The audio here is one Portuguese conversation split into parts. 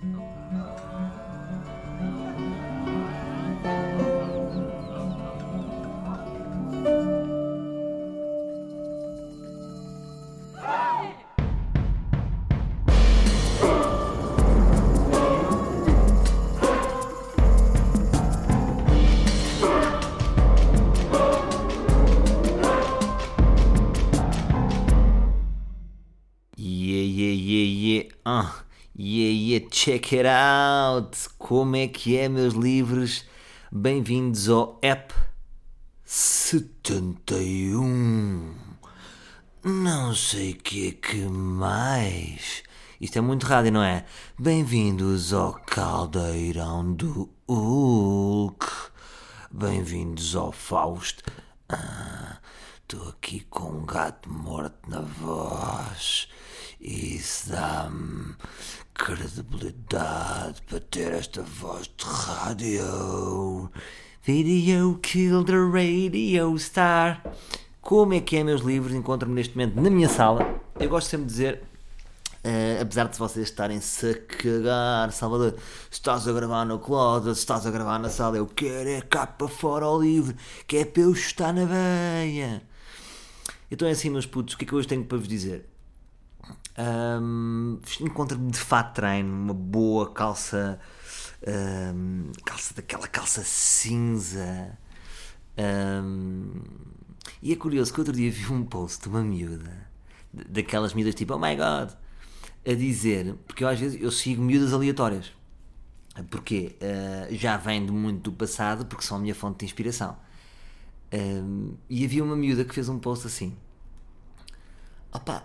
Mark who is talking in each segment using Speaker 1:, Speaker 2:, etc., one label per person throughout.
Speaker 1: Yeah, check it out. Como é que é, meus livros? Bem-vindos ao app 71. Não sei o que é que mais. Isto é muito rádio, não é? Bem-vindos ao caldeirão do Hulk. Bem-vindos ao Fausto. Estou aqui com um gato morto na voz. Isso dá-me credibilidade para ter esta voz de rádio. Video kill the radio star. Como é que é, meus livros? Encontro-me neste momento na minha sala. Eu gosto sempre de dizer Uh, apesar de vocês estarem-se a cagar, Salvador, se estás a gravar no closet, se estás a gravar na sala, eu quero é cá para fora ao livro, que é para eu estar na veia. Então é assim, meus putos, o que é que hoje tenho para vos dizer? Um, Encontro-me de fato treino, uma boa calça, um, calça daquela calça cinza. Um, e é curioso que outro dia vi um post de uma miúda, daquelas miúdas tipo, oh my god, a dizer, porque eu às vezes eu sigo miúdas aleatórias. Porquê? Uh, já vem de muito do passado, porque são a minha fonte de inspiração. Um, e havia uma miúda que fez um post assim: opá,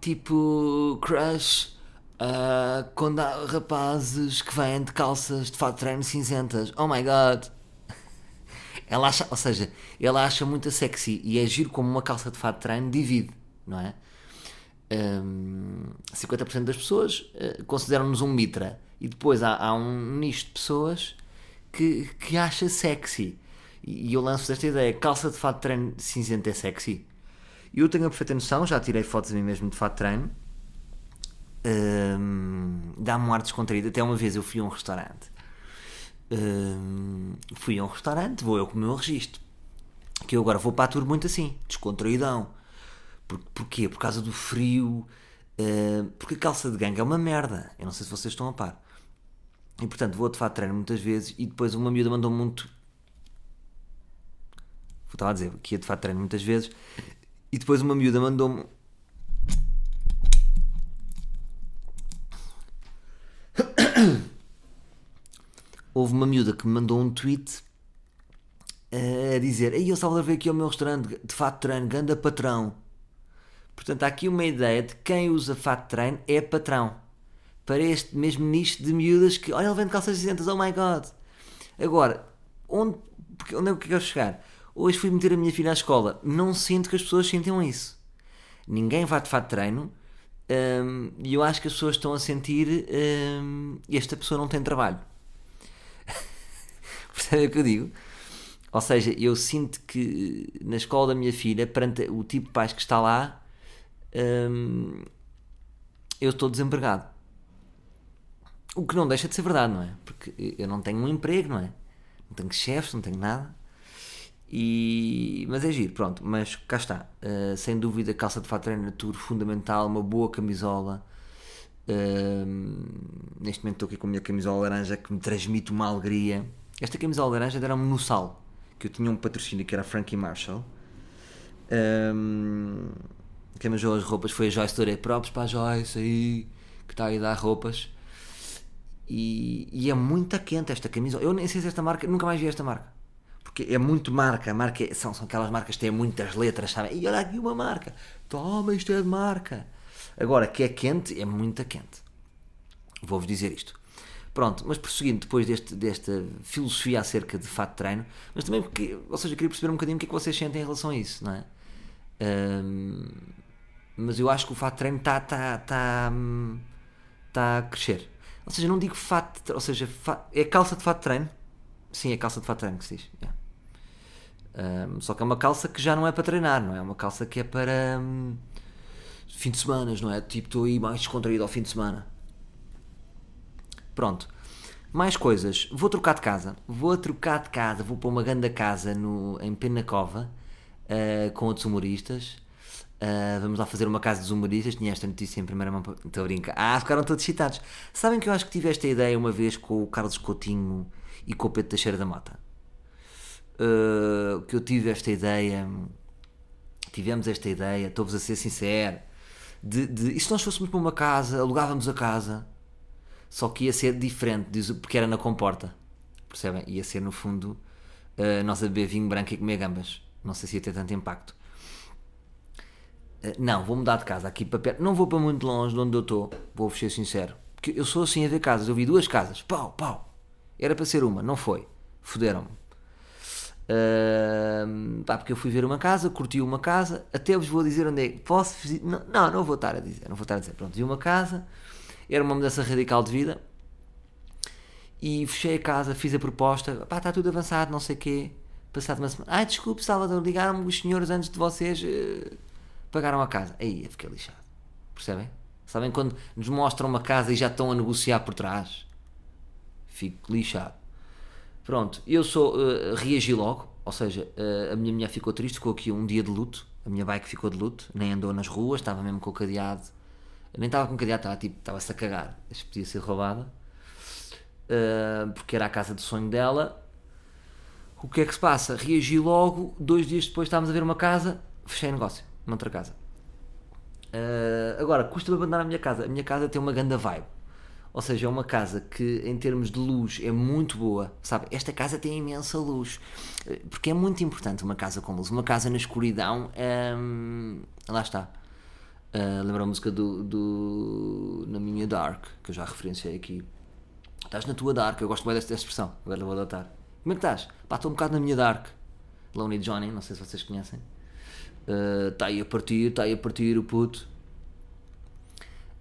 Speaker 1: tipo, crush, uh, quando há rapazes que vêm de calças de fato treino cinzentas, oh my god. Ela acha, ou seja, ela acha muito sexy e é giro como uma calça de fato treino divide, não é? Um, 50% das pessoas uh, consideram-nos um mitra e depois há, há, um nicho de pessoas que, que acha sexy e, eu lanço esta ideia: calça de fato treino cinzenta é sexy. Eu tenho a perfeita noção, já tirei fotos a mim mesmo de fato de treino. Um, Dá-me um ar descontraído. Até uma vez eu fui a um restaurante. Um, fui a um restaurante, vou eu com o meu registro. Que eu agora vou para a tour muito assim, descontraídão. Por, porquê? Por causa do frio. Uh, porque a calça de ganga é uma merda. Eu não sei se vocês estão a par. E portanto vou de fato treino muitas vezes e depois uma miúda mandou muito estava a dizer que ia de fato treino muitas vezes, e depois uma miúda mandou-me. Houve uma miúda que me mandou um tweet a dizer: Ei, eu Salvador veio aqui ao meu restaurante de fato treino, ganda patrão. Portanto, há aqui uma ideia de quem usa fato treino é patrão. Para este mesmo nicho de miúdas que, olha, ele vende calças cinzentas, oh my god. Agora, onde, onde é que eu quero chegar? Hoje fui meter a minha filha à escola. Não sinto que as pessoas sintam isso. Ninguém vai de fato treino um, e eu acho que as pessoas estão a sentir um, esta pessoa não tem trabalho. Percebe o que eu digo? Ou seja, eu sinto que na escola da minha filha, perante o tipo de pais que está lá, um, eu estou desempregado. O que não deixa de ser verdade, não é? Porque eu não tenho um emprego, não é? Não tenho chefes, não tenho nada. E, mas é giro, pronto. Mas cá está. Uh, sem dúvida, calça de fato treino tour fundamental, uma boa camisola. Uh, neste momento estou aqui com a minha camisola laranja que me transmite uma alegria. Esta camisola laranja deram-me no sal, que eu tinha um patrocínio que era Frankie Marshall. Um, quem me as roupas foi a Joyce Touré. Próprios para a Joyce aí, que está aí a dar roupas. E, e é muito quente esta camisola. Eu nem sei se esta marca, nunca mais vi esta marca porque é muito marca, marca é, são, são aquelas marcas que têm muitas letras, sabem? E olha aqui uma marca, toma, isto é de marca. Agora, que é quente, é muito quente. Vou-vos dizer isto. Pronto, mas prosseguindo depois deste, desta filosofia acerca de fato de treino, mas também porque, ou seja, queria perceber um bocadinho o que é que vocês sentem em relação a isso, não é? Um, mas eu acho que o fato de treino está tá, tá, tá a crescer. Ou seja, não digo fato, ou seja, fato, é calça de fato de treino. Sim, é calça de treino que se diz. Yeah. Um, só que é uma calça que já não é para treinar, não é? É uma calça que é para um, fim de semana, não é? Tipo, estou aí mais descontraído ao fim de semana. Pronto. Mais coisas. Vou trocar de casa. Vou trocar de casa. Vou para uma grande casa no, em Penacova uh, com outros humoristas. Uh, vamos lá fazer uma casa dos humoristas. Tinha esta notícia em primeira mão. Estou a brincar. Ah, ficaram todos excitados. Sabem que eu acho que tive esta ideia uma vez com o Carlos Coutinho e com o Pedro Teixeira da Mata. Uh, que eu tive esta ideia. Tivemos esta ideia, estou-vos a ser sincero. De, de, e se nós fôssemos para uma casa, alugávamos a casa, só que ia ser diferente, porque era na comporta. Percebem? Ia ser no fundo uh, nós a beber vinho branco e comer gambas. Não sei se ia ter tanto impacto. Uh, não, vou mudar de casa aqui para perto. Não vou para muito longe de onde eu estou, vou-vos ser sincero. Porque eu sou assim a ver casas. Eu vi duas casas, pau, pau. Era para ser uma, não foi. Fuderam-me. Uh, pá, porque eu fui ver uma casa, curti uma casa, até vos vou dizer onde é que posso. Não, não, não vou estar a dizer, não vou estar a dizer. Pronto, vi uma casa, era uma mudança radical de vida e fechei a casa, fiz a proposta, pá, está tudo avançado, não sei o quê. Passado uma semana, ai desculpe, Salvador, ligaram-me os senhores antes de vocês, uh, pagaram a casa. Aí eu fiquei lixado, percebem? Sabem quando nos mostram uma casa e já estão a negociar por trás? Fico lixado. Pronto, eu sou, uh, reagi logo, ou seja, uh, a minha mulher ficou triste, ficou aqui um dia de luto, a minha bike ficou de luto, nem andou nas ruas, estava mesmo com o cadeado, nem estava com o cadeado, estava tipo, estava-se a cagar, isto podia ser roubada, uh, porque era a casa de sonho dela. O que é que se passa? Reagi logo, dois dias depois estávamos a ver uma casa, fechei negócio, noutra casa. agora, custa-me abandonar a minha casa, a minha casa tem uma ganda vibe ou seja, é uma casa que, em termos de luz, é muito boa. Sabe? Esta casa tem imensa luz. Porque é muito importante uma casa com luz. Uma casa na escuridão. Hum, lá está. Uh, lembra a música do, do, Na minha Dark, que eu já referenciei aqui. Estás na tua Dark. Eu gosto bem desta expressão. Agora vou adotar. Como é que estás? Pá, estou um bocado na minha Dark. Lonely Johnny, não sei se vocês conhecem. Está uh, aí a partir, está aí a partir o puto.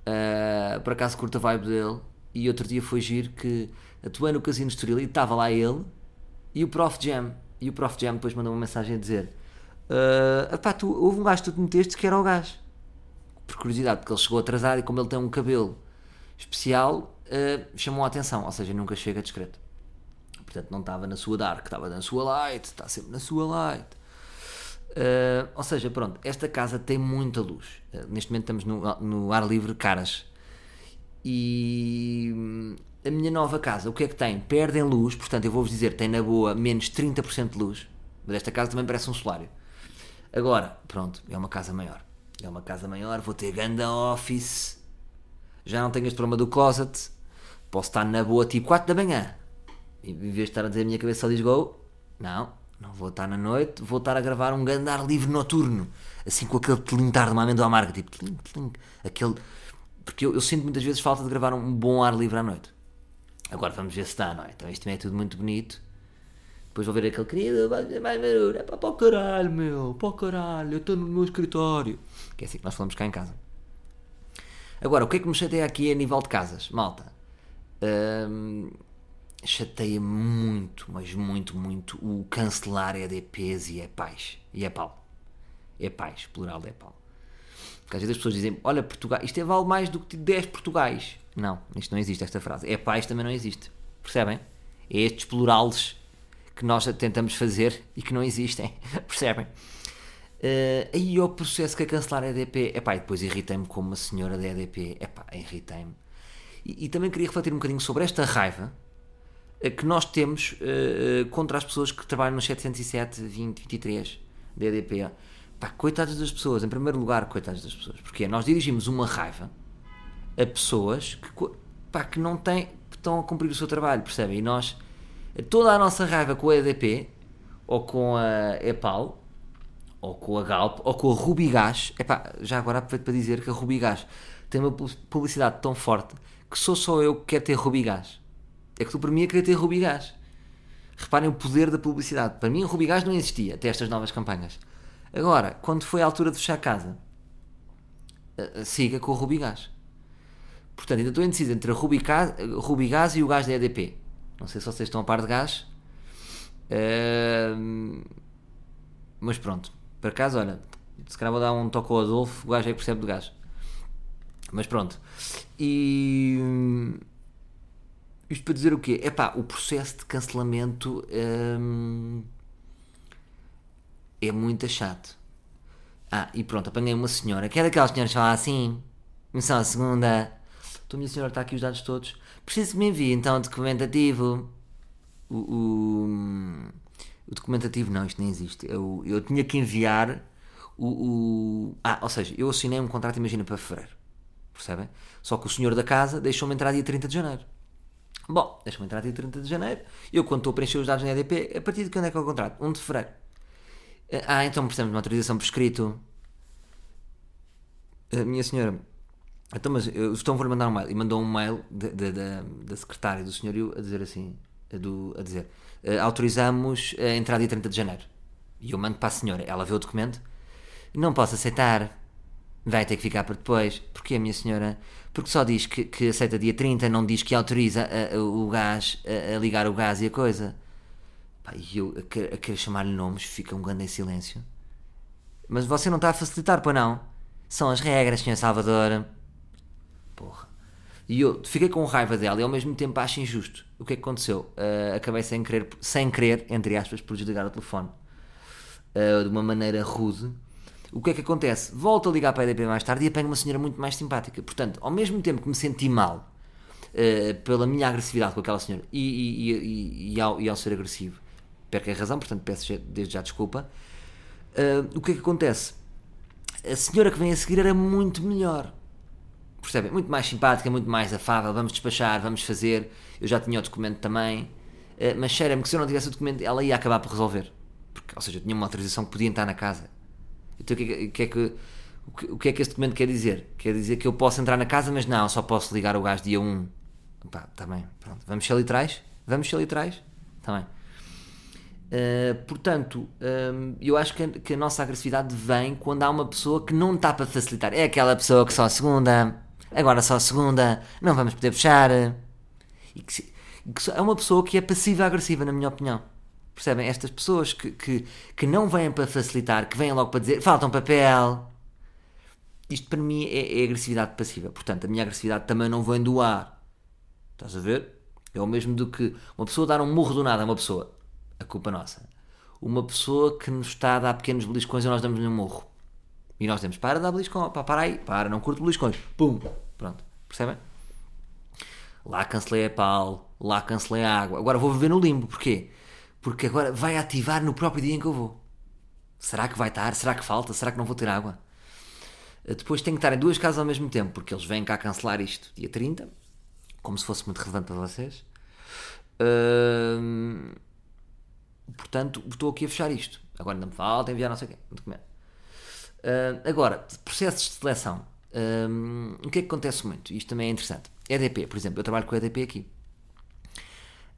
Speaker 1: Uh, por acaso curta a vibe dele. E outro dia foi giro que atuei no Casino Estoril e estava lá ele e o Prof Jam. E o Prof Jam depois mandou uma mensagem a dizer: uh, epá, tu, houve um gajo que tu te meteste que era o gajo. Por curiosidade, porque ele chegou atrasado e como ele tem um cabelo especial, uh, chamou a atenção. Ou seja, nunca chega discreto. Portanto, não estava na sua dark, estava na sua light, está sempre na sua light. Uh, ou seja, pronto, esta casa tem muita luz. Uh, neste momento estamos no, no, ar livre Caras. E hum, a minha nova casa, o que é que tem? Perdem luz, portanto, eu vou-vos dizer, tem na boa menos 30% de luz. Mas esta casa também parece um solário. Agora, pronto, é uma casa maior. É uma casa maior, vou ter ganda office. Já não tenho este problema do closet. Posso estar na boa tipo 4 da manhã. Em vez de estar a dizer a minha cabeça diz go, não, não vou estar na noite, vou estar a gravar um grande ar livre noturno, assim com aquele tilintar de uma amêndoa amarga, tipo tling, tling, aquele. Porque eu, eu, sinto muitas vezes falta de gravar um bom ar livre à noite. Agora vamos ver se está, não é? Então isto também é tudo muito bonito. Depois vou ver aquele querido, mais barulho, é para, para o caralho, meu, para o caralho, eu estou no meu escritório. Que é assim que nós falamos cá em casa. Agora, o que é que me chateia aqui a nível de casas, malta? Hum, chateia muito, mas muito, muito o cancelar EDPs e EPAs. E EPAL. EPAs, plural de EPAL. Porque às vezes as pessoas dizem, olha, Portugal, isto é vale mais do que 10 Portugais. Não, isto não existe, esta frase. EPAs também não existe. Percebem? É estes plurales que nós tentamos fazer e que não existem. Percebem? Uh, aí o processo que é cancelar a EDP. Epá, e depois irritei-me como uma senhora da EDP. Epá, irritei-me. E, e também queria refletir um bocadinho sobre esta raiva que nós temos uh, contra as pessoas que trabalham no 707, 20, 23 da EDP. Pá, coitadas das pessoas, em primeiro lugar, coitadas das pessoas. Porque nós dirigimos uma raiva a pessoas que, pá, que não têm, que estão a cumprir o seu trabalho, percebem? E nós, toda a nossa raiva com a EDP, ou com a EPAL, ou com a Galp, ou com a Rubigás, já agora aproveito para dizer que a Rubigás tem uma publicidade tão forte que sou só eu que quero ter Rubigás. É que tu, para mim, é querer ter Rubigás. Reparem o poder da publicidade. Para mim, o Rubigás não existia até estas novas campanhas. Agora, quando foi a altura de fechar a casa, eh, eh, siga com o Rubigás. Portanto, ainda estou indeciso entre Rubigás, Rubigás e o gás da EDP. Não sei se vocês estão a par de gás. Uh, mas pronto. Por acaso, olha, se calhar vou dar um toque ao Adolfo, o gajo aí percebe de gás. Mas pronto. E Isto para dizer o quê? Epá, o processo de cancelamento hum, é muito chato. Ah, e pronto, apanhei uma senhora, que é daquelas senhoras que falam assim, missão a segunda, então minha senhora está aqui os dados todos, preciso que me envie então o documentativo. O, o, o documentativo não, isto nem existe. Eu, eu tinha que enviar o, o, Ah, ou seja, eu assinei um contrato, imagina, para fevereiro. Percebem? Só que o senhor da casa deixou-me entrar dia 30 de janeiro. Bom, deixa-me entrar dia 30 de janeiro. Eu, quando estou a preencher os dados na EDP, a partir de quando é que é o contrato? 1 de fevereiro. Ah, então precisamos de uma autorização por escrito. A minha senhora, então, mas o Estão vou-lhe mandar um mail. E mandou um mail da secretária do senhorio a dizer assim: a, do, a dizer, uh, autorizamos a entrar dia 30 de janeiro. E eu mando para a senhora. Ela vê o documento. Não posso aceitar. Vai ter que ficar para depois. Porquê, minha senhora? Porque só diz que, que aceita dia 30, não diz que autoriza a, a, o gás, a, a, ligar o gás e a coisa. e eu a, querer, chamar-lhe nomes, fica um grande em silêncio. Mas você não está a facilitar, para não? São as regras, senhor Salvador. Porra. E eu fiquei com raiva dela e ao mesmo tempo acho injusto. O que é que aconteceu? Uh, acabei sem querer, sem querer, entre aspas, por desligar o telefone. Uh, de uma maneira rude o que é que acontece? Volto a ligar para a EDP mais tarde e apanho uma senhora muito mais simpática. Portanto, ao mesmo tempo que me senti mal uh, pela minha agressividade com aquela senhora e, e, e, e, ao, e ao ser agressivo, perco a razão, portanto peço desde já desculpa. Uh, o que é que acontece? A senhora que vem a seguir era muito melhor. Percebem? Muito mais simpática, muito mais afável. Vamos despachar, vamos fazer. Eu já tinha o documento também. Uh, mas cheira-me que se eu não tivesse o documento, ela ia acabar por resolver. Porque, ou seja, eu tinha uma autorização que podia entrar na casa então o que, é que, é que, o que é que este documento quer dizer? Quer dizer que eu posso entrar na casa, mas não, só posso ligar o gás dia 1. Pá, tá bem, pronto. Vamos ser literais? Vamos ser literais? Está bem. Uh, portanto, uh, eu acho que a, que a, nossa agressividade vem quando há uma pessoa que não está para facilitar. É aquela pessoa que só a segunda, agora só a segunda, não vamos poder fechar. E que, que é uma pessoa que é passiva-agressiva, na minha opinião. Percebem? Estas pessoas que, que, que não vêm para facilitar, que vêm logo para dizer falta um papel. Isto para mim é, é agressividade passiva. Portanto, a minha agressividade também não vem do ar. Estás a ver? É o mesmo do que uma pessoa dar um murro do nada a uma pessoa. A culpa é nossa. Uma pessoa que nos está a dar pequenos beliscões e nós damos-lhe um murro. E nós temos, para dar beliscões, para, para aí, para, não curto beliscões. Pum! Pronto. Percebem? Lá cancelei a pau, lá cancelei a água. Agora vou viver no limbo. Porquê? Porque agora vai ativar no próprio dia em que eu vou. Será que vai estar? Será que falta? Será que não vou ter água? Eh, depois tenho que estar em duas casas ao mesmo tempo, porque eles vêm cá cancelar isto dia 30, como se fosse muito relevante para vocês. Hum, portanto, estou aqui a fechar isto. Agora ainda me falta enviar não sei o quê, um documento. Agora, processos de seleção. O que é que acontece muito? Isto também é interessante. EDP, por exemplo, eu trabalho com a EDP aqui.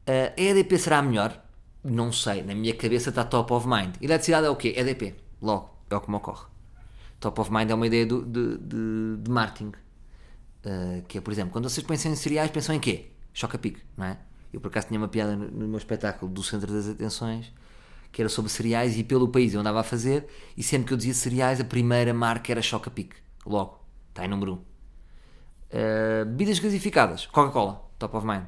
Speaker 1: Uh, a EDP será melhor não sei, na minha cabeça está top of mind. Eletricidade é o quê? EDP. Logo, é o que me ocorre. Top of mind é uma ideia do, de, de, de marketing. Uh, que é, por exemplo, quando vocês pensam em cereais, pensam em quê? Choca pique, não é? Eu por acaso tinha uma piada no, no meu espetáculo do Centro das Atenções que era sobre cereais e pelo país eu andava a fazer e sempre que eu dizia cereais a primeira marca era Choca Pique. Logo, está em número 1. Um. Uh, bebidas gasificadas, Coca-Cola, top of mind.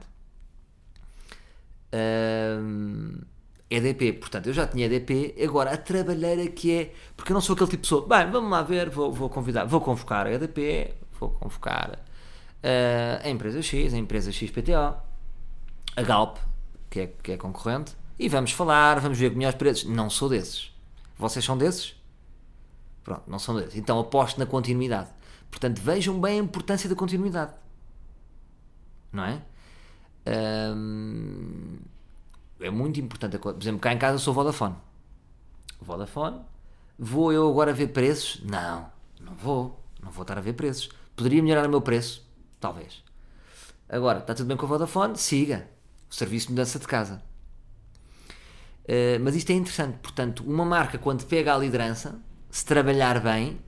Speaker 1: EDP, portanto, eu já tinha EDP, agora a trabalheira que é, porque eu não sou aquele tipo de pessoa, bem, vamos lá ver, vou, vou convidar, vou convocar a EDP, vou convocar uh, a empresa X, a empresa XPTO, a Galp, que é, que é concorrente, e vamos falar, vamos ver melhores preços. Não sou desses. Vocês são desses? Pronto, não são desses. Então aposto na continuidade. Portanto, vejam bem a importância da continuidade. Não é? É muito importante. Por exemplo, cá em casa eu sou Vodafone. Vodafone. Vou eu agora ver preços? Não, não vou. Não vou estar a ver preços. Poderia melhorar o meu preço? Talvez. Agora, está tudo bem com a Vodafone? Siga. O serviço de mudança de casa. Uh, mas isto é interessante. Portanto, uma marca, quando pega a liderança, se trabalhar bem,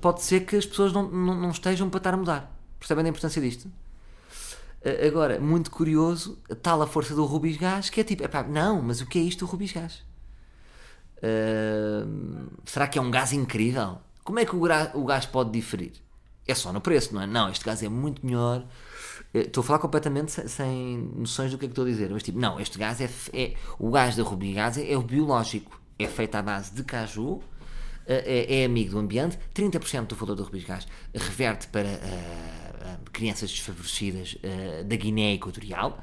Speaker 1: pode ser que as pessoas não, não, não estejam para estar a mudar. Percebem a importância disto? Agora, muito curioso, tal a força do Rubis Gás, que é tipo, epá, não, mas o que é isto do Rubis Gás? Uh, será que é um gás incrível? Como é que o, gás pode diferir? É só no preço, não é? Não, este gás é muito melhor, Eh, Estou a falar completamente sem, sem noções do que é que estou a dizer. Mas tipo, não, este gás é, é o gás da Ruby Gás é, é o biológico. É feito à base de caju, eh, é, é amigo do ambiente. 30% do valor do Ruby Gás reverte para eh, crianças desfavorecidas eh, da Guiné Equatorial.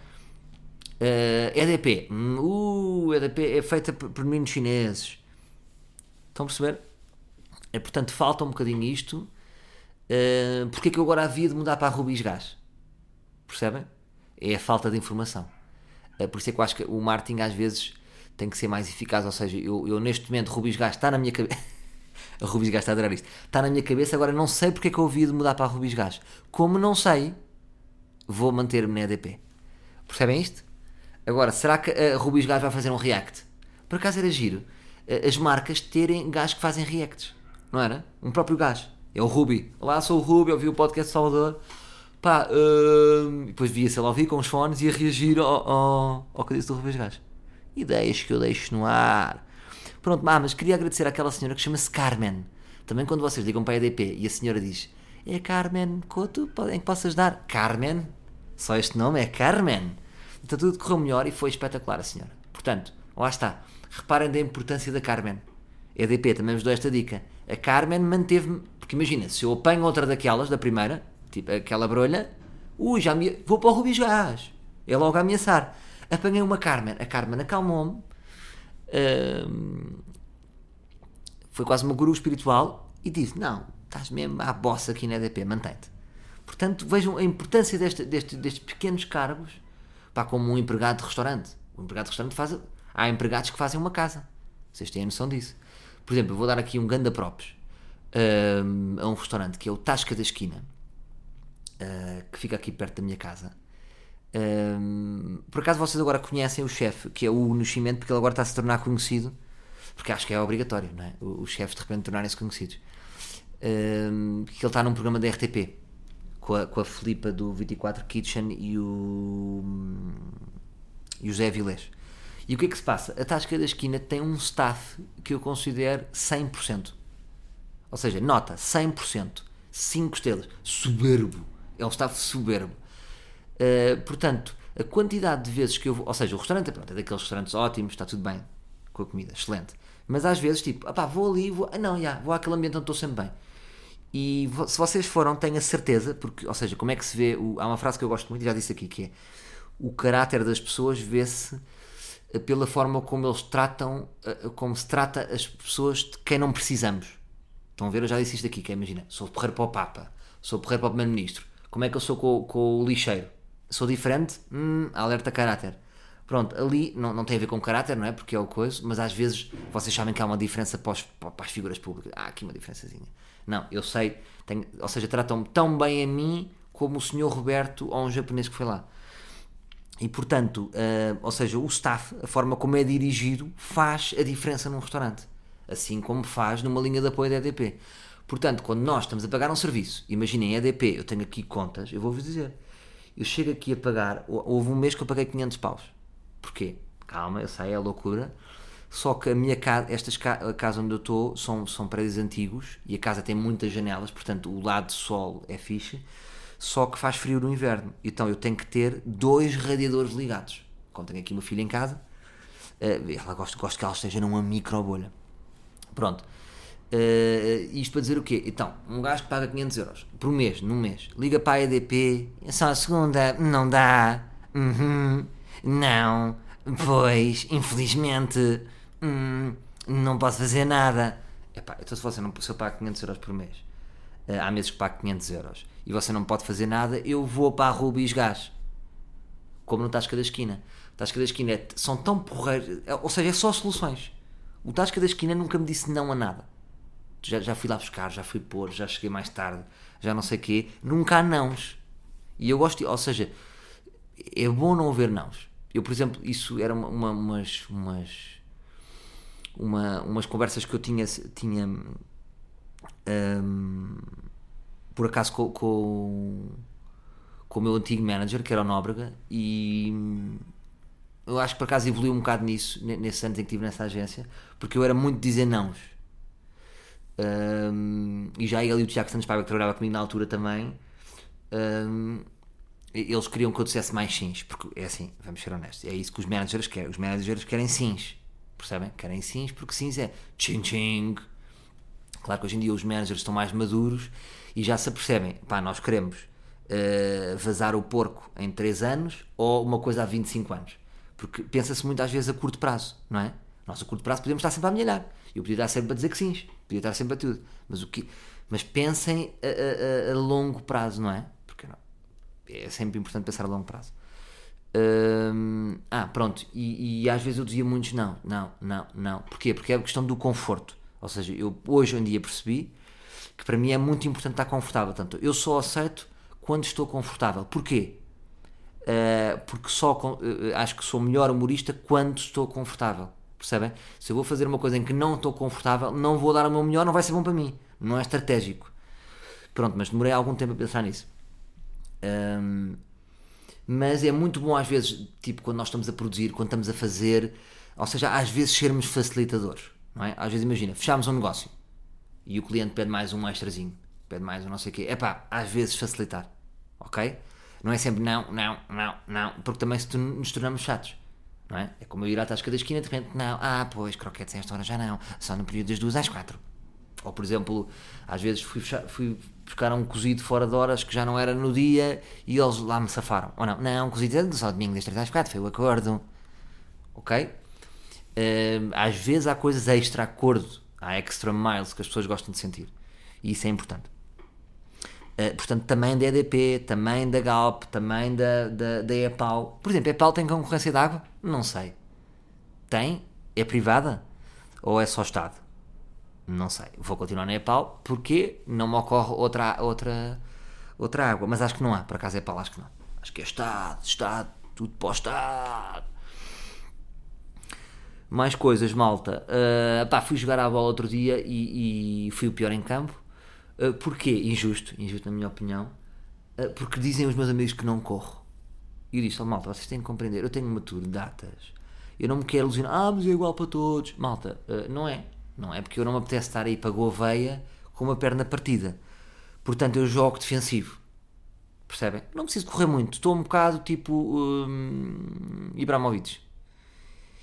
Speaker 1: Eh, EDP. Hum, Uh, EDP é feita por, meninos chineses. Estão a perceber? É, portanto, falta um bocadinho isto. Uh, porque é que eu agora havia de mudar para a Rubis Gás? Percebem? É a falta de informação. Uh, por isso é que eu acho que o marketing às vezes tem que ser mais eficaz. Ou seja, eu, eu neste momento, Rubis Gás está na minha cabeça. a Rubis Gás está a adorar isto. Está na minha cabeça, agora não sei porque é que eu havia de mudar para a Rubis Gás. Como não sei, vou manter-me na EDP. Percebem isto? Agora, será que a Rubis Gás vai fazer um react? Por acaso era giro eh, as marcas terem gás que fazem reacts, não era? Um próprio gás. É o Ruby. Olá, sou o Ruby, ouvi o podcast Salvador. Pá, hum, depois via-se ele ouvir com os fones e a reagir ao, ao, ao que disse do Rubens Gás. Ideias que eu deixo no ar. Pronto, ah, mas queria agradecer àquela senhora que chama-se Carmen. Também quando vocês ligam para a EDP e a senhora diz É Carmen Couto, em que posso ajudar? Carmen? Só este nome é Carmen. Então tudo correu melhor e foi espetacular a senhora. Portanto, lá está. Reparem da importância da Carmen. EDP também vos dou esta dica. A Carmen manteve-me. Porque imagina, se eu apanho outra daquelas, da primeira, tipo aquela brolha, ui, já me. Vou para o Rubis Gás. É logo a ameaçar. Apanhei uma Carmen. A Carmen acalmou-me. Foi quase uma guru espiritual e disse: Não, estás mesmo à bossa aqui na EDP, mantém-te. Portanto, vejam a importância deste, deste- destes pequenos cargos, pá, como um empregado de restaurante. O empregado de restaurante faz. Há empregados que fazem uma casa. Vocês têm a noção disso. Por exemplo, eu vou dar aqui um ganda props hum, a um restaurante que é o Tasca da Esquina, uh, que fica aqui perto da minha casa. Hum, por acaso vocês agora conhecem o chefe, que é o Nascimento, porque ele agora está a se tornar conhecido, porque acho que é obrigatório, não é? Os chefes de repente tornarem-se conhecidos. Hum, que ele está num programa da RTP com a, com a Filipa do 24 Kitchen e o, e o José Avilés. E o que é que se passa? A Tasca da Esquina tem um staff que eu considero 100%. Ou seja, nota 100%, 5 estrelas, soberbo. É um staff soberbo. Uh, portanto, a quantidade de vezes que eu vou. Ou seja, o restaurante pronto, é daqueles restaurantes ótimos, está tudo bem com a comida, excelente. Mas às vezes, tipo, opá, vou ali, vou. Ah, não, já, vou àquele ambiente onde estou sempre bem. E se vocês foram, tenho a certeza, porque, ou seja, como é que se vê. O, há uma frase que eu gosto muito já disse aqui, que é o caráter das pessoas vê-se eh, pela forma como eles tratam, eh, como se trata as pessoas de quem não precisamos. Estão a ver? Eu já disse isto aqui, que é, imagina, sou porreiro para o Papa, sou porreiro para o Primeiro-Ministro. Como é que eu sou com, com o lixeiro? Sou diferente? Hum, alerta caráter. Pronto, ali não, não tem a ver com caráter, não é? Porque é o coisa, mas às vezes vocês sabem que há uma diferença para, os- para as figuras públicas. Há aqui uma diferençazinha. Não, eu sei, tenho, ou seja, tratam-me tão bem a mim como o senhor Roberto ou um japonês que foi lá. E portanto, eh, ou seja, o staff, a forma como é dirigido, faz a diferença num restaurante. Assim como faz numa linha de apoio da EDP. Portanto, quando nós estamos a pagar um serviço, imaginem EDP, eu tenho aqui contas, eu vou-vos dizer. Eu chego aqui a pagar, hou- houve um mês que eu paguei 500 paus. Porquê? Calma, eu sei, é loucura. Só que a minha casa, estas a casa onde eu estou são, são prédios antigos e a casa tem muitas janelas, portanto o lado de sol é fixe, só que faz frio no inverno. Então eu tenho que ter dois radiadores ligados. Como tenho aqui uma filha em casa, eh, ela gosta, gosta que ela esteja numa micro bolha. Pronto. Eh, isto para dizer o quê? Então, um gajo que paga 500 euros por mês, num mês, liga para a EDP, só a segunda, não dá, Uhum, não, pois, infelizmente, hum, não posso fazer nada. Epá, então se você não se eu pago 500 euros por mês, eh, há meses que pago 500 euros, e você não pode fazer nada, eu vou para a Rubis Gás como no Tasca da Esquina. O Tasca da Esquina é- são tão porreiros, ou seja, é só soluções. O Tasca da Esquina nunca me disse não a nada. Já, já fui lá buscar, já fui pôr, já cheguei mais tarde, já não sei quê. Nunca há nãos. E eu gosto, ou seja, é bom não haver nãos. Eu, por exemplo, isso era uma, uma- umas, umas, uma- umas conversas que eu tinha, tinha hum, por acaso com, com, com o meu antigo manager, que era o Nóbrega, e hum, eu acho que por acaso evoluí um bocado nisso, ne- nesses anos em que estive nessa agência, porque eu era muito dizer nãos. Hum, e já ele e o Tiago Santos Paiva, que trabalhava comigo na altura também, hum, eles queriam que eu dissesse mais sims, porque é assim, vamos ser honestos, é isso que os managers querem. Os managers querem sims, percebem? Querem sims porque sims é ching ching. Claro que hoje em dia os managers estão mais maduros e já se apercebem, pá, nós queremos uh, vazar o porco em 3 anos ou uma coisa há 25 anos. Porque pensa-se muito às vezes a curto prazo, não é? Nós a curto prazo podemos estar sempre a amelhar. Eu podia estar sempre a dizer que sim, podia estar sempre a tudo. Mas, o que, mas pensem a, a, a longo prazo, não é? Porque não, é sempre importante pensar a longo prazo. Hum, ah, pronto. E, e, às vezes eu dizia muitos não, não, não, não. Porquê? Porque é a questão do conforto. Ou seja, eu hoje em dia percebi que para mim é muito importante estar confortável. Tanto eu só aceito quando estou confortável. Porquê? Uh, porque só uh, acho que sou melhor humorista quando estou confortável. Percebem? Se eu vou fazer uma coisa em que não estou confortável, não vou dar o meu melhor, não vai ser bom para mim. Não é estratégico. Pronto, mas demorei algum tempo a pensar nisso. Um, mas é muito bom às vezes, tipo, quando nós estamos a produzir, quando estamos a fazer, ou seja, às vezes sermos facilitadores, não é? Às vezes imagina, fechamos um negócio e o cliente pede mais um extrazinho, pede mais um não sei o quê. É pá, às vezes facilitar, ok? Não é sempre não, não, não, não, porque também se nos tornamos chatos. Não é? é como eu ir à tasca da esquina de repente, não, ah, pois, croquetes a esta hora já não, só no período das duas às quatro. Ou, por exemplo, às vezes fui, fui buscar um cozido fora de horas que já não era no dia e eles lá me safaram. Ou não, não, um cozido é só domingo das 3 às 4, foi o acordo. Ok? Uh, às vezes há coisas extra acordo, há extra miles que as pessoas gostam de sentir. E isso é importante. Uh, portanto, também da EDP, também da Galp, também da, da, da EPAL. Por exemplo, a EPAL tem concorrência de água? Não sei. Tem? É privada? Ou é só Estado? Não sei. Vou continuar na EPAL porque não me ocorre outra, outra, outra água. Mas acho que não há. Por acaso, EPAL acho que não. Acho que é Estado, Estado, tudo para o Estado. Mais coisas, malta. Uh, pá, fui jogar a bola outro dia e, e fui o pior em campo. Uh, porquê? Injusto, injusto na minha opinião. Uh, porque dizem os meus amigos que não corro. E eu disse, oh, malta, vocês têm que compreender. Eu tenho uma tour de datas. Eu não me quero ilusionar. Ah, mas é igual para todos. Malta, uh, não é. Não é porque eu não me apetece estar aí para Gouveia com uma perna partida. Portanto, eu jogo defensivo. Percebem? Não preciso correr muito. Estou um bocado tipo um, Ibrahimovic.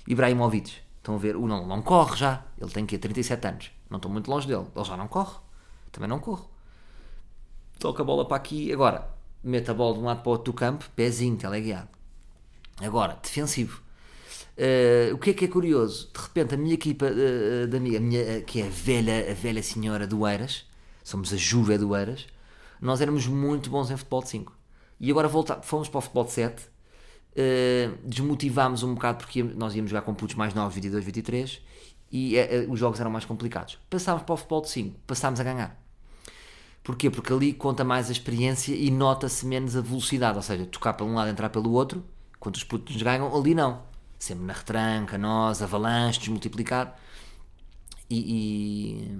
Speaker 1: Ibrahimovic. Estão a ver? O não, não corre já. Ele tem que 37 anos. Não estou muito longe dele. Ele já não corre. Também não corro. Toca a bola para aqui. Agora, meto a bola de um lado para o outro do campo. Pezinho, teleguiado. Agora, defensivo. Uh, o que é que é curioso? De repente, a minha equipa uh, minha, minha, que é a velha, a velha senhora do Eiras, somos a Juve do Eiras, nós éramos muito bons em futebol de 5. E agora voltar, fomos para o futebol de 7, uh, desmotivámos um bocado porque nós íamos jogar com putos mais novos, 22, 23, e os jogos eram mais complicados. Passámos para o futebol de 5, passámos a ganhar. Porquê? Porque ali conta mais a experiência e nota-se menos a velocidade, ou seja, tocar para um lado, entrar pelo outro, quando os putos ganham, ali não sempre na retranca, nós, avalanches, multiplicar. E, e,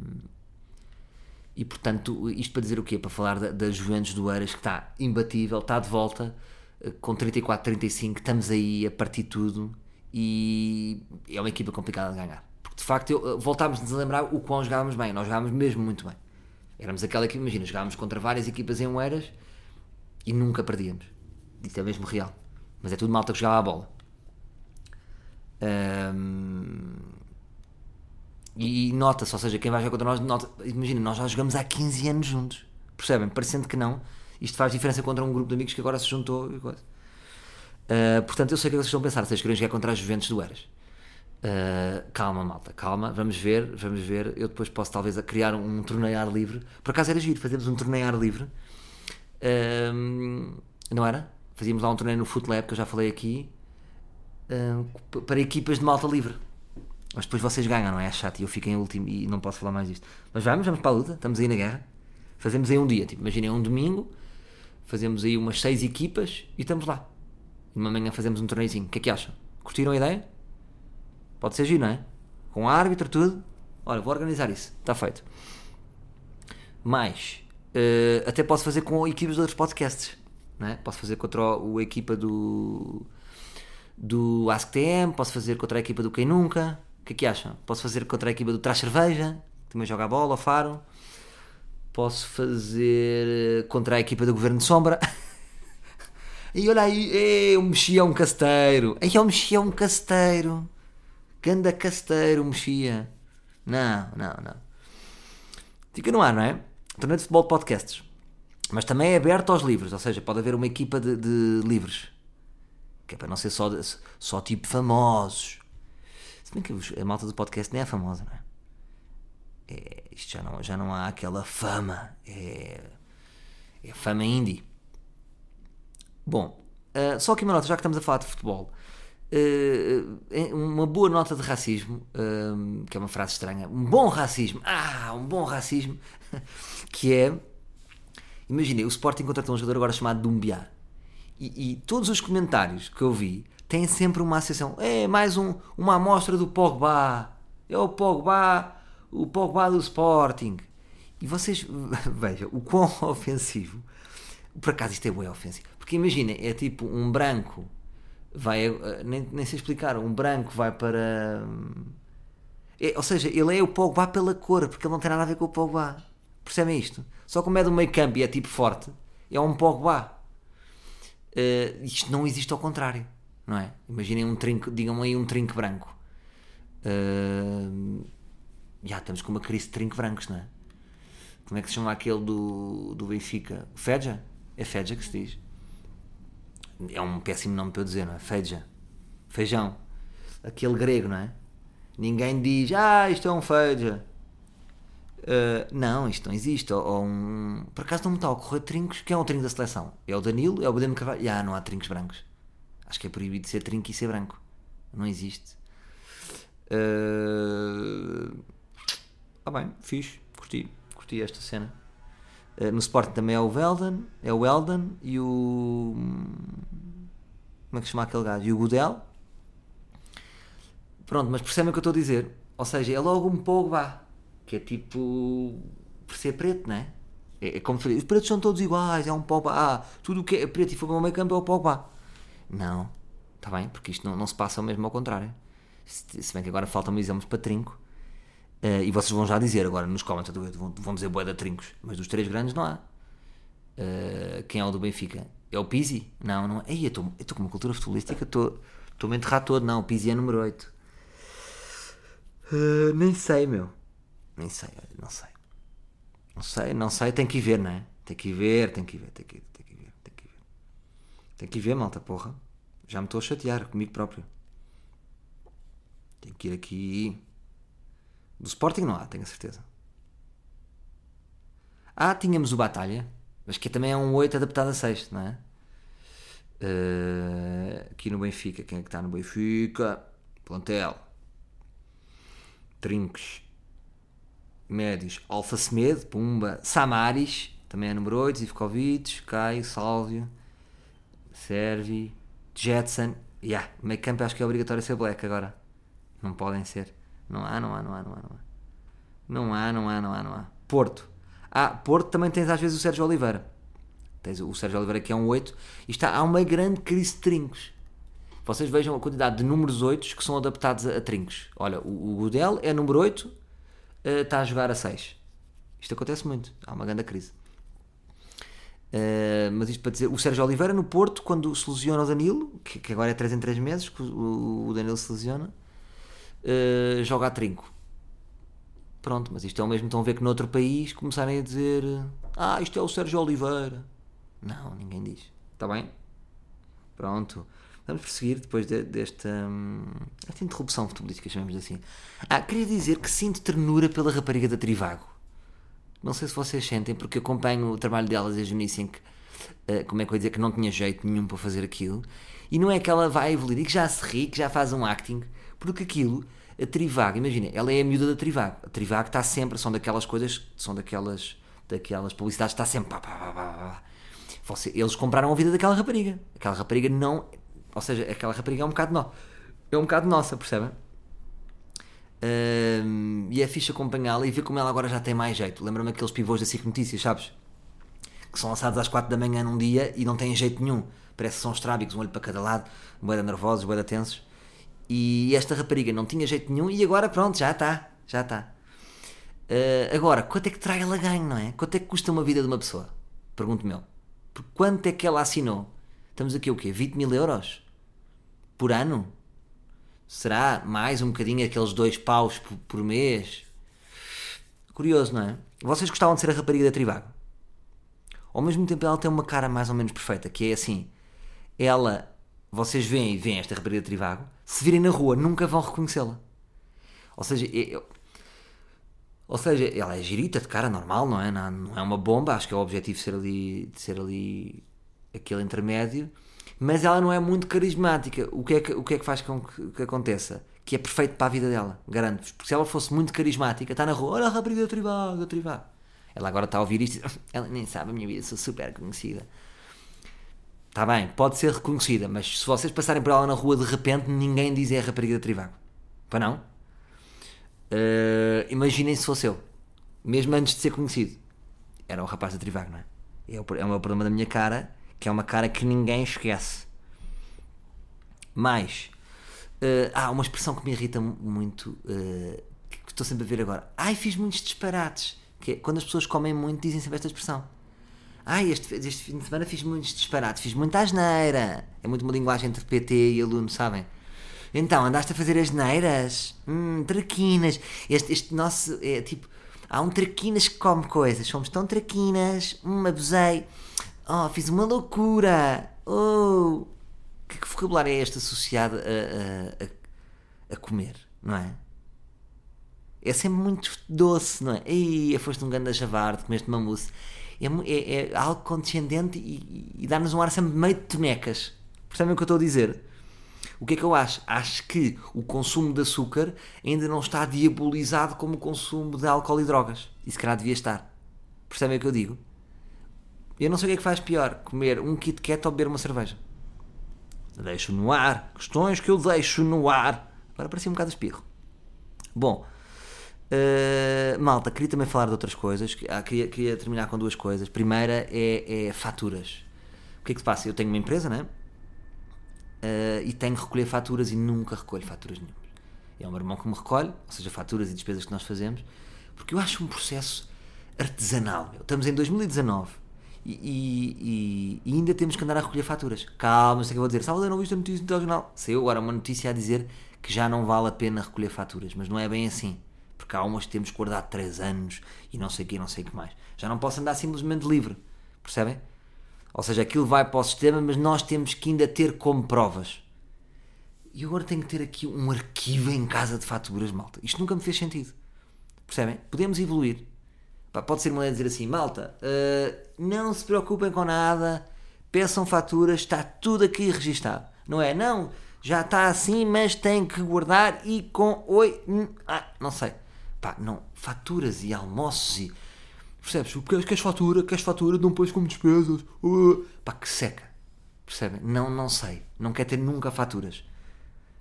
Speaker 1: e, portanto, isto para dizer o quê? Para falar da, Juventus do Eiras, que está imbatível, está de volta, eh, com 34, 35, estamos aí a partir tudo e é uma equipa complicada de ganhar. Porque de facto eh, voltámos-nos a lembrar o quão jogávamos bem, nós jogávamos mesmo muito bem. Éramos aquela que, imagina, jogávamos contra várias equipas em Oeiras e nunca perdíamos. Isso é mesmo real. Mas é tudo malta que jogava a bola. Um, e nota-se, ou seja, quem vai jogar contra nós, nota, imagina, nós já jogamos há 15 anos juntos, percebem? Parecendo que não, isto faz diferença contra um grupo de amigos que agora se juntou. Uh, portanto, eu sei o que vocês estão a pensar, vocês querem jogar contra as Juventus do Eras. Uh, calma, malta, calma, vamos ver, vamos ver. Eu depois posso talvez criar um, um torneio ar livre. Por acaso era giro, fazemos um torneio ar livre. Uh, não era? Fazíamos lá um torneio no Footlab, que eu já falei aqui uh, para equipas de malta livre. Mas depois vocês ganham, não é? É chato e eu fico em último e não posso falar mais disto. Mas vamos, vamos para a luta, estamos aí na guerra. Fazemos aí um dia, tipo, imaginem um domingo, fazemos aí umas seis equipas e estamos lá. E uma manhã fazemos um torneizinho. O que é que acham? Curtiram a ideia? Pode ser giro, não é? Com árbitro, tudo. Olha, vou organizar isso. Está feito. Mais, uh, até posso fazer com equipas de outros podcasts. Não é? Posso fazer contra o, a equipa do do AskTM, posso fazer contra a equipa do Quem Nunca. O que é que acham? Posso fazer contra a equipa do Traz Cerveja, que também joga a bola, o Faro. Posso fazer contra a equipa do Governo de Sombra. E olha aí, mexia um casteiro. Aí mexia um casteiro. Ganda casteiro, mexia. Não, não, não. Fica no ar, não é? Torneio de futebol de podcasts. Mas também é aberto aos livros, ou seja, pode haver uma equipa de, de livros. Que é para não ser só, só tipo famosos. Se bem que a malta do podcast nem é famosa, não é? é isto já não, já não há aquela fama. É, é fama indie. Bom, uh, só aqui uma nota, já que estamos a falar de futebol. Uh, uma boa nota de racismo, uh, que é uma frase estranha. Um bom racismo. Ah, um bom racismo. que é. Imaginem, o Sporting contratou um jogador agora chamado Dumbiá. E, e, todos os comentários que eu vi têm sempre uma associação. É mais um, uma amostra do Pogba. É o Pogba, o Pogba do Sporting. E vocês vejam o quão ofensivo. Por acaso isto é bem ofensivo. Porque imaginem, é tipo um branco vai. Eh, nem, nem sei explicar. Um branco vai para. É, ou seja, ele é o Pogba pela cor, porque ele não tem nada a ver com o Pogba. Percebem isto? Só como é do meio campo e é tipo forte, é um Pogba. Uh, isto não existe ao contrário, não é? Imaginem um trinco, digam aí um trinco branco. Uh, já estamos com uma crise de trinco brancos, não é? Como é que se chama aquele do, do Benfica? Fedja? É Fedja que se diz. É um péssimo nome para eu dizer, não é? Fedja. Feijão. Aquele grego, não é? Ninguém diz, ah, isto é um Fedja. Uh, não, isto não existe. Ou, ou um... Por acaso não me está a ocorrer trincos. Quem é o trinco da seleção? É o Danilo? É o Bademo Carvalho? Ah, não há trincos brancos. Acho que é proibido ser trinco e ser branco. Não existe. Uh... Ah bem, fixe. Curti. Curti esta cena. Uh, no Sporting também é o Velden, é o Elden e o... Como é que se chama aquele gajo? E o Godel. Pronto, mas percebem o que eu estou a dizer? Ou seja, é logo um Pogba que é tipo por ser preto, não é? É, é como se os pretos são todos iguais, é um Pogba. Ah, tudo o que é preto e foi para o meio campo é o Pogba. Não, está bem, porque isto não, não se passa mesmo ao contrário. Se, se bem que agora faltam-me exemplos para trinco. Uh, e vocês vão já dizer agora nos comentários, vão, vão dizer boeda trincos, mas dos três grandes não há. Uh, quem é o do Benfica? É o Pizzi? Não, não é. Eu estou com uma cultura futebolística, estou-me a enterrar todo. Não, o Pizzi é número 8. Uh, eh, nem sei, meu. Nem sei, não sei. Não sei, não sei, tem que ir ver, não é? Tem que ir ver, tem que ir ver, tem que ir, tem que ver, tem que ver. Tem que ir ver, malta, porra. Já me estou a chatear comigo próprio. Tem que ir aqui. Do Sporting não há, tenho a certeza. Ah, tínhamos o Batalha, mas que também é um 8 adaptado a 6, não é? Uh, aqui no Benfica, quem é que está no Benfica? Plantel. Trinques médios Alfa Semedo, Pumba, Samaris, também é número 8, Zivkovic, Caio, Sálvio, Servi, Jetson. Yeah, meio campo acho que é obrigatório ser black agora. Não podem ser. Não há, não há, não há, não há, não há. Não há, não há, não há, não há. Porto. Ah, Porto também tens às vezes o Sérgio Oliveira. Tens o Sérgio Oliveira que é um 8 e está, há uma grande crise de trincos. Vocês vejam a quantidade de números 8 que são adaptados a, trincos. Olha, o, o é número 8, uh, está a jogar a 6. Isto acontece muito. Há uma grande crise. Uh, mas isto para dizer, o Sérgio Oliveira no Porto, quando se lesiona o Danilo, que, que agora é 3 em 3 meses, que o, o Danilo se lesiona, uh, joga a trinco. Pronto, mas isto é o mesmo. Estão a ver que noutro país começarem a dizer: Ah, isto é o Sérgio Oliveira. Não, ninguém diz. Está bem? Pronto. Vamos prosseguir depois de, desta, hum, interrupção futebolística, chamamos assim. Ah, queria dizer que sinto ternura pela rapariga da Trivago. Não sei se vocês sentem, porque acompanho o trabalho delas desde o início em que, uh, como é que eu ia dizer, que não tinha jeito nenhum para fazer aquilo. E não é que ela vai evoluir e que já se ri, que já faz um acting, porque aquilo, a Trivago, imagina, ela é a miúda da Trivago. A Trivago está sempre, são daquelas coisas, são daquelas, daquelas publicidades, está sempre. Pá, pá, pá, pá. Eles compraram a vida daquela rapariga. Aquela rapariga não ou seja, aquela rapariga é um bocado nossa. É um bocado nossa, percebem? Um, e é fixe acompanhá-la e ver como ela agora já tem mais jeito. Lembra-me aqueles pivôs da SIC Notícias, sabes? Que são lançados às 4 da manhã num dia e não têm jeito nenhum. Parece que são estrábicos, um olho para cada lado, boeda nervosos, boeda tensos. E esta rapariga não tinha jeito nenhum e agora pronto, já está. Já está. Uh, agora, quanto é que trai ela ganho, não é? Quanto é que custa uma vida de uma pessoa? Pergunto-me eu. Por quanto é que ela assinou? Estamos aqui o quê? 20 mil euros? Por ano? Será mais um bocadinho aqueles dois paus por, por mês? Curioso, não é? Vocês gostavam de ser a rapariga da Trivago? Ao mesmo tempo ela tem uma cara mais ou menos perfeita, que é assim, ela, vocês veem e veem esta rapariga da Trivago, se virem na rua nunca vão reconhecê-la. Ou seja, eu, ou seja, ela é girita de cara normal, não é? Não, não é uma bomba, acho que é o objetivo ser ali, de ser ali aquele intermédio, mas ela não é muito carismática. O que é que, o que, é que faz com que, que aconteça? Que é perfeito para a vida dela, garanto-vos. Porque se ela fosse muito carismática, está na rua, olha a rapariga da Trivago, da Trivago. Ela agora está a ouvir isto ela nem sabe a minha vida, sou super conhecida. Está bem, pode ser reconhecida, mas se vocês passarem por ela na rua de repente, ninguém diz é a rapariga da Trivago. Para não? Uh, Imaginem se fosse eu, mesmo antes de ser conhecido. Era o rapaz da Trivago, não é? É o, é o meu problema da minha cara, que é uma cara que ninguém esquece. Mais, uh, há uma expressão que me irrita muito, uh, que estou sempre a ver agora. Ai, fiz muitos disparates. Que é, quando as pessoas comem muito, dizem sempre esta expressão. Ai, este, este fim de semana fiz muitos disparates, fiz muita asneira. É muito uma linguagem entre PT e aluno, sabem? Então, andaste a fazer asneiras? Hum, traquinas. Este, este nosso, é tipo, há um traquinas que come coisas. Somos tão traquinas. Hum, abusei. Oh, fiz uma loucura. Oh. Que, que vocabulário é este associado a, a, a, comer, não é? é sempre muito doce, não é? Ei, foste um grande javarde, comeste uma mousse. É, é, é algo condescendente e, e dá-nos um ar sempre meio de tonecas. Percebem o que eu estou a dizer? O que é que eu acho? Acho que o consumo de açúcar ainda não está diabolizado como o consumo de álcool e drogas. E se calhar devia estar. Percebem o que eu digo? Eu não sei o que é que faz pior: comer um Kit Kat ou beber uma cerveja. Deixo no ar. Questões que eu deixo no ar. Agora parecia um bocado espirro. Bom, Uh, malta, queria também falar de outras coisas. Ah, queria, queria, terminar com duas coisas. Primeira é, é, faturas. O que é que se passa? Eu tenho uma empresa, né? Uh, e tenho que recolher faturas e nunca recolho faturas nenhuma. É o meu irmão que me recolhe, ou seja, faturas e despesas que nós fazemos, porque eu acho um processo artesanal. Meu. Estamos em 2019 e, e, e, ainda temos que andar a recolher faturas. Calma, sei que eu vou dizer. Salvador, não viste a notícia no telejornal? Saiu agora uma notícia a dizer que já não vale a pena recolher faturas, mas não é bem assim porque há umas que temos que guardar 3 anos e não sei o que, não sei o que mais. Já não posso andar simplesmente livre, percebem? Ou seja, aquilo vai para o sistema, mas nós temos que ainda ter como provas. E agora tenho que ter aqui um arquivo em casa de faturas, malta. Isto nunca me fez sentido. Percebem? Podemos evoluir. Pode ser uma lei dizer assim, malta, uh, não se preocupem com nada, peçam faturas, está tudo aqui registado. Não é? Não, já está assim, mas tem que guardar e com oi, hum, ah, não sei. Pá, não, faturas e almoços e. Percebes? Queres, queres fatura? Queres fatura? Não pões como despesas. Uh. Pá, que seca. Percebem? Não, não sei. Não quer ter nunca faturas.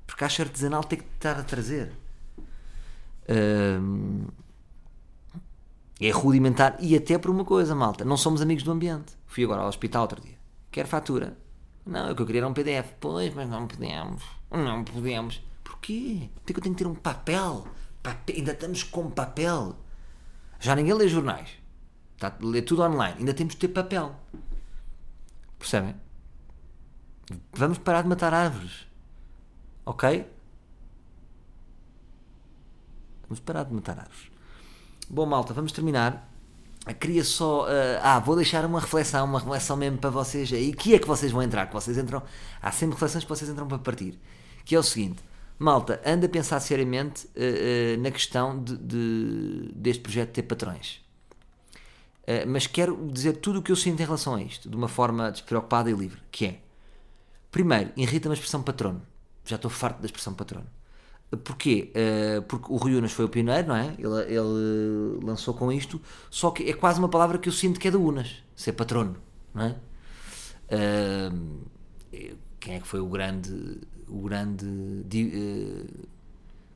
Speaker 1: Porque acho artesanal tem que estar a trazer. É rudimentar. E até por uma coisa, malta. Não somos amigos do ambiente. Fui agora ao hospital outro dia. Quer fatura? Não, o que eu queria era um PDF. Pois, mas não podemos. Não podemos. Porquê? Porque eu tenho que ter um papel Papel, ainda estamos com papel. Já ninguém lê jornais. Está ler tudo online. Ainda temos de ter papel. Percebem? Vamos parar de matar árvores. Ok? Vamos parar de matar árvores. Bom, malta, vamos terminar. Queria só. Uh, ah, vou deixar uma reflexão, uma reflexão mesmo para vocês aí. Que é que vocês vão entrar? Que vocês entram. Há sempre reflexões que vocês entram para partir. Que é o seguinte: malta, anda a pensar seriamente uh, uh, na questão de, de, deste projeto ter patrões. Uh, mas quero dizer tudo o que eu sinto em relação a isto, de uma forma despreocupada e livre, que é, primeiro, irrita-me a expressão patrono. Já estou farto da expressão patrono. Porquê? porque o Rui Unas foi o pioneiro, não é? Ele, ele, lançou com isto, só que é quase uma palavra que eu sinto que é do Unas, ser patrono, não é? Quem é que foi o grande o grande. Uh,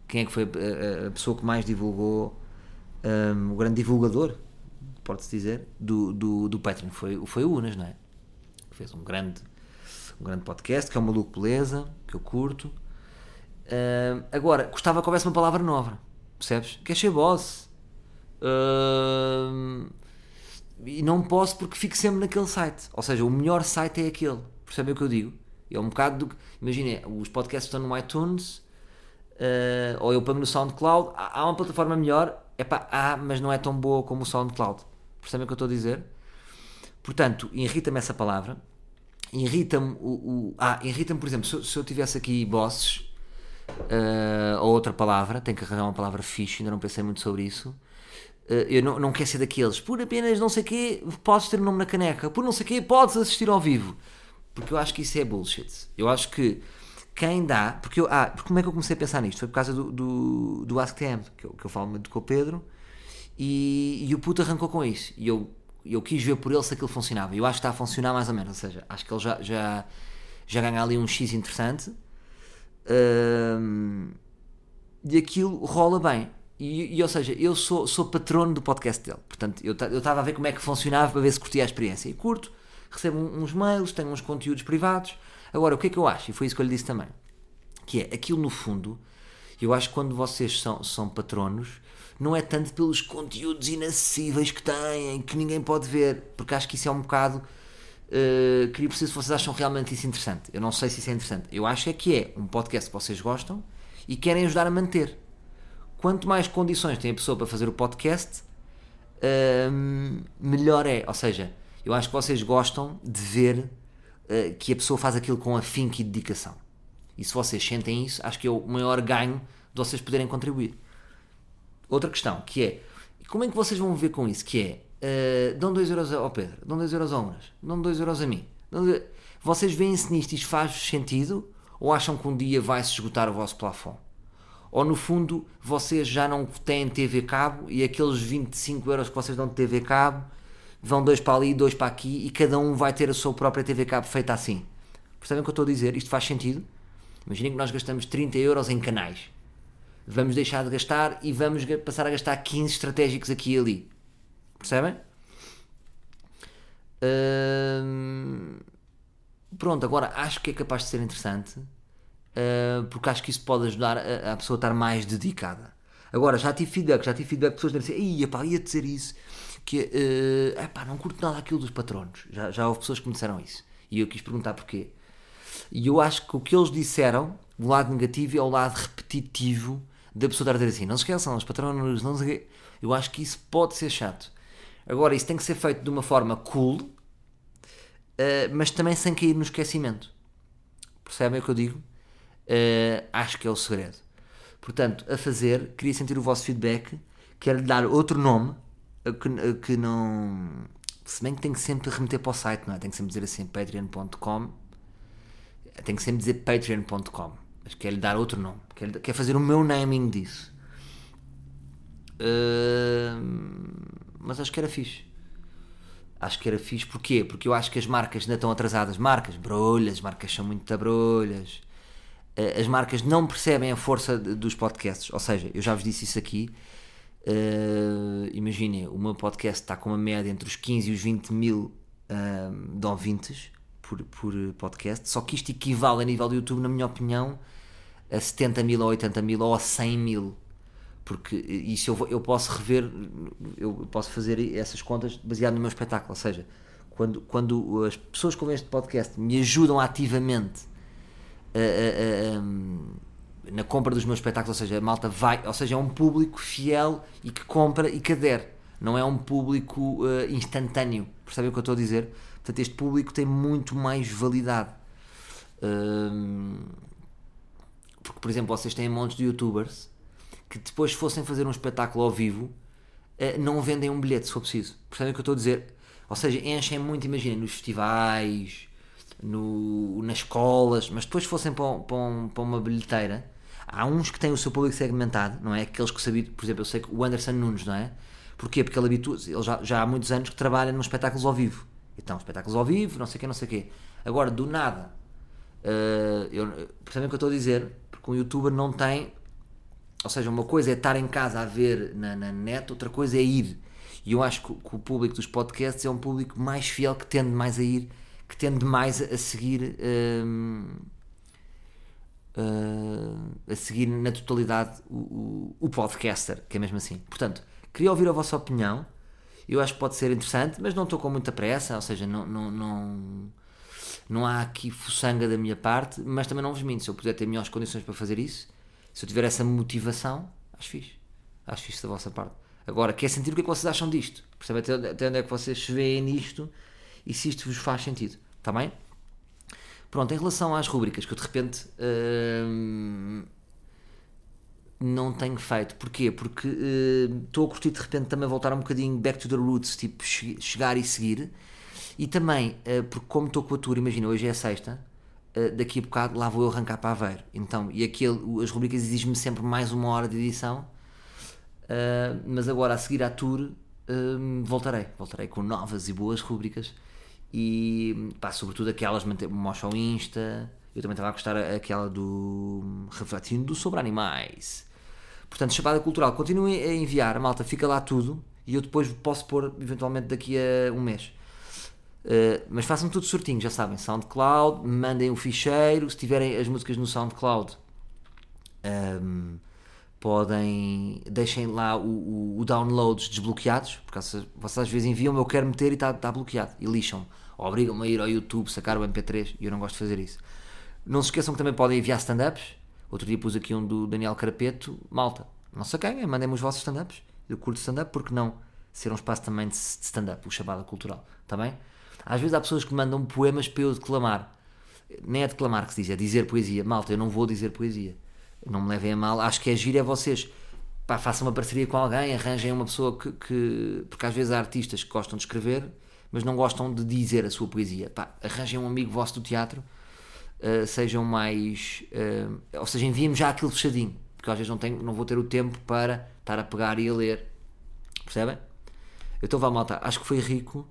Speaker 1: quem é que foi a, a, pessoa que mais divulgou, um, ehm, o grande divulgador, pode-se dizer, do, do, do Patreon? Foi, foi o Unas, não é? Que fez um grande, um grande podcast, que é o Maluco Beleza, que eu curto. Uh, agora, gostava que houvesse uma palavra nova, percebes? Que é ser boss. Uh, e não posso porque fico sempre naquele site. Ou seja, o melhor site é aquele Percebem o que eu digo? É um bocado do. Imaginem, os podcasts estão no iTunes, uh, ou eu ponho no SoundCloud. Há, há uma plataforma melhor, epá, há, mas não é tão boa como o SoundCloud. Percebem o que eu estou a dizer? Portanto, irrita-me essa palavra. Irrita-me o, o. Ah, irrita-me, por exemplo, se, se, eu tivesse aqui bosses, uh, ou outra palavra, tenho que arranjar uma palavra fixe, ainda não pensei muito sobre isso. Uh, eu não, não quero ser daqueles, por apenas não sei quê, podes ter o um nome na caneca, por não sei quê, podes assistir ao vivo. Porque eu acho que isso é bullshit. Eu acho que quem dá. Porque eu, ah, como é que eu comecei a pensar nisto? Foi por causa do, do, do AskTM, que eu, que eu falo muito com o Pedro, e, e o puto arrancou com isso. E eu, eu quis ver por ele se aquilo funcionava. E eu acho que está a funcionar mais ou menos. Ou seja, acho que ele já, já, já ganha ali um X interessante. Um, e aquilo rola bem. E, e, ou seja, eu sou, sou patrono do podcast dele. Portanto, eu estava a ver como é que funcionava para ver se curtia a experiência. E curto, recebo uns mails, tenho uns conteúdos privados. Agora, o que é que eu acho? E foi isso que eu lhe disse também. Que é, aquilo no fundo, eu acho que quando vocês são, são patronos, não é tanto pelos conteúdos inacessíveis que têm, que ninguém pode ver, porque acho que isso é um bocado. Uh, queria perceber se vocês acham realmente isso interessante. Eu não sei se isso é interessante. Eu acho é que é um podcast que vocês gostam e querem ajudar a manter. Quanto mais condições tem a pessoa para fazer o podcast, uh, melhor é. Ou seja, eu acho que vocês gostam de ver uh, que a pessoa faz aquilo com afinco e dedicação. E se vocês sentem isso, acho que é o maior ganho de vocês poderem contribuir. Outra questão, que é, como é que vocês vão ver com isso? Que é, uh, dão 2 euros ao Pedro, dão 2 euros ao Unas, dão 2 euros a mim. Vocês veem-se nisto e isto faz sentido? Ou acham que um dia vai-se esgotar o vosso plafond? Ou no fundo, vocês já não têm TV cabo e aqueles 25 euros que vocês dão de TV cabo vão dois para ali, dois para aqui e cada um vai ter a sua própria TV cabo feita assim. Percebem o que eu estou a dizer? Isto faz sentido? Imaginem que nós gastamos 30 euros em canais. Vamos deixar de gastar e vamos passar a gastar 15 estratégicos aqui e ali. Percebem? Hum, pronto, agora acho que é capaz de ser interessante uh, porque acho que isso pode ajudar a, a, pessoa a estar mais dedicada. Agora, já tive feedback, já tive feedback de pessoas dizem assim, ia pá, ia dizer isso que uh, epá, não curto nada aquilo dos patronos. Já, já houve pessoas que me disseram isso. E eu quis perguntar porquê. E eu acho que o que eles disseram, o lado negativo é o lado repetitivo da pessoa estar a dizer assim: não se esqueçam, os patronos, não sei Eu acho que isso pode ser chato. Agora, isso tem que ser feito de uma forma cool, uh, mas também sem cair no esquecimento. Percebem o que eu digo? Uh, acho que é o segredo. Portanto, a fazer, queria sentir o vosso feedback. Quero lhe dar outro nome que, que não. Se bem que tem que sempre remeter para o site, não é? Tem que sempre dizer assim patreon.com. Tem que sempre dizer patreon.com. Mas quer lhe dar outro nome. Quer, quer fazer o meu naming disso. Uh, mas acho que era fixe. Acho que era fixe. Porquê? Porque eu acho que as marcas ainda estão atrasadas. Marcas, brolhas, marcas são muito brolhas. Uh, as marcas não percebem a força dos podcasts. Ou seja, eu já vos disse isso aqui Uh, Imaginem, o meu podcast está com uma média entre os 15 e os 20 mil uh, de ouvintes por, por podcast, só que isto equivale a nível do YouTube, na minha opinião, a 70 mil ou 80 mil ou a 100 mil. Porque isso eu, eu posso rever, eu posso fazer essas contas baseado no meu espetáculo. Ou seja, quando, quando as pessoas que ouvem este podcast me ajudam ativamente a, a, a, na compra dos meus espetáculos, ou seja, a malta vai, ou seja, é um público fiel e que compra e que adere, não é um público uh, instantâneo, percebem o que eu estou a dizer? Portanto, este público tem muito mais validade. Uh, porque, por exemplo, vocês têm montes de youtubers que depois fossem fazer um espetáculo ao vivo uh, não vendem um bilhete se for preciso. Percebem o que eu estou a dizer? Ou seja, enchem muito, imaginem, nos festivais, no, nas escolas, mas depois fossem para, para, para uma bilheteira Há uns que têm o seu público segmentado, não é? Aqueles que sabem, por exemplo, eu sei que o Anderson Nunes, não é? Porquê? Porque ele habitua ele já, já há muitos anos que trabalha nos espetáculos ao vivo. Então, espetáculos ao vivo, não sei o quê, não sei o quê. Agora, do nada, uh, eu, percebem o que eu estou a dizer? Porque um youtuber não tem. Ou seja, uma coisa é estar em casa a ver na, na net, outra coisa é ir. E eu acho que, que, o público dos podcasts é um público mais fiel, que tende mais a ir, que tende mais a, seguir. Uh, uh, a seguir na totalidade o, o, o, podcaster, que é mesmo assim. Portanto, queria ouvir a vossa opinião. Eu acho que pode ser interessante, mas não estou com muita pressa, ou seja, não, não, não, não há aqui fuçanga da minha parte, mas também não vos minto. Se eu puder ter melhores condições para fazer isso, se eu tiver essa motivação, acho fixe. Acho fixe da vossa parte. Agora, quer sentir o que é que vocês acham disto? Percebem até, até onde é que vocês se veem nisto e se isto vos faz sentido. Está bem? Pronto, em relação às rubricas que eu de repente hum, não tenho feito. Porquê? Porque hum, estou uh, a curtir de repente também voltar um bocadinho back to the roots, tipo chegar e seguir. E também, uh, porque como estou com a tour, imagina, hoje é a sexta, uh, daqui a bocado lá vou eu arrancar para Aveiro. Então, e aquele, as rubricas exigem-me sempre mais uma hora de edição. mas agora a seguir à tour hum, voltarei. Voltarei com novas e boas rubricas e pá, sobretudo aquelas mostram o Insta. Eu também estava a gostar aquela do refletindo sobre animais. Portanto, Chapada Cultural, continuem a enviar, malta, fica lá tudo e eu depois posso pôr eventualmente daqui a um mês. Uh, mas façam tudo certinho, já sabem. SoundCloud, mandem o ficheiro. Se tiverem as músicas no SoundCloud, um, ehm, podem. deixem lá o, o, o downloads desbloqueados, porque vocês às vezes enviam, eu quero meter e está tá bloqueado, e lixam obrigam-me a ir ao YouTube, sacar o MP3 e eu não gosto de fazer isso. Não se esqueçam que também podem enviar stand-ups. Outro dia pus aqui um do Daniel Carapeto. Malta, não saquem, mandem-me os vossos stand-ups. Eu curto stand-up, porque não ser um espaço também de stand-up, o chamada cultural. Está bem? Às vezes há pessoas que mandam poemas para eu declamar. Nem é declamar que se diz, é dizer poesia. Malta, eu não vou dizer poesia. Não me levem a mal. Acho que é giro é vocês. Pá, façam uma parceria com alguém, arranjem uma pessoa que, que. Porque às vezes há artistas que gostam de escrever mas não gostam de dizer a sua poesia. Pá, arranjem um amigo vosso do teatro, uh, sejam mais. Uh, ou seja, enviem-me já aquilo fechadinho, porque às vezes não, tenho, não vou ter o tempo para estar a pegar e a ler. Percebem? Então vá, malta. Acho que foi rico,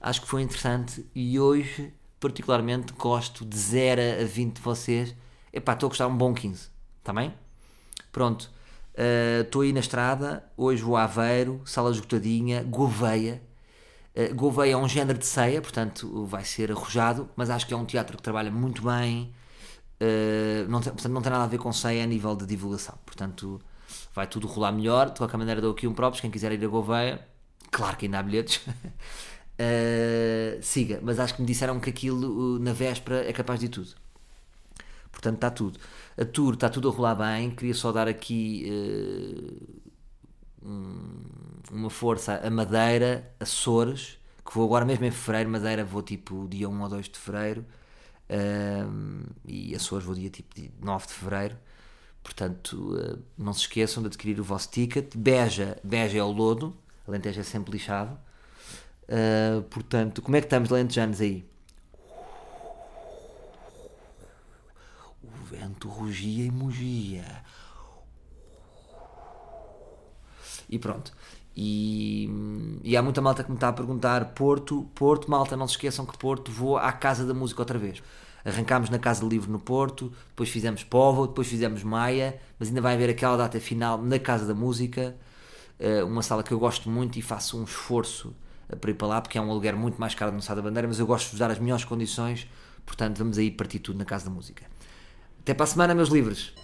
Speaker 1: acho que foi interessante e hoje, particularmente, gosto de 0 a 20 de vocês. Epá, estou a gostar um bom 15, está bem? Pronto. Estou uh, aí na estrada, hoje vou a Aveiro, sala esgotadinha, Gouveia, Gouveia é um género de ceia, portanto vai ser arrojado, mas acho que é um teatro que trabalha muito bem, uh, não tem, portanto não tem nada a ver com ceia a nível de divulgação, portanto vai tudo rolar melhor. De qualquer maneira, dou aqui um próprio. Quem quiser ir a Gouveia, claro que ainda há bilhetes. uh, siga, mas acho que me disseram que aquilo na véspera é capaz de tudo. Portanto, está tudo. A tour está tudo a rolar bem. Queria só dar aqui uma força a Madeira, Açores, que vou agora mesmo em fevereiro, Madeira vou tipo dia 1 ou 2 de fevereiro um, e Açores vou dia tipo 9 de fevereiro. Portanto, uh, não se esqueçam de adquirir o vosso ticket. Beja, Beja é o lodo, Alentejo é sempre lixado. Uh, portanto, como é que estamos, Alentejanos, aí? O vento rugia e mugia E pronto. E, e, há muita malta que me está a perguntar: Porto, Porto, malta, não se esqueçam que Porto vou à Casa da Música outra vez. Arrancámos na Casa do Livro no Porto, depois fizemos Povo, depois fizemos Maia, mas ainda vai haver aquela data final na Casa da Música, eh, uma sala que eu gosto muito e faço um esforço eh, para ir para lá, porque é um aluguer muito mais caro no Sá da Bandeira, mas eu gosto de dar as melhores condições, portanto vamos aí partir tudo na Casa da Música. Até para a semana, meus livros!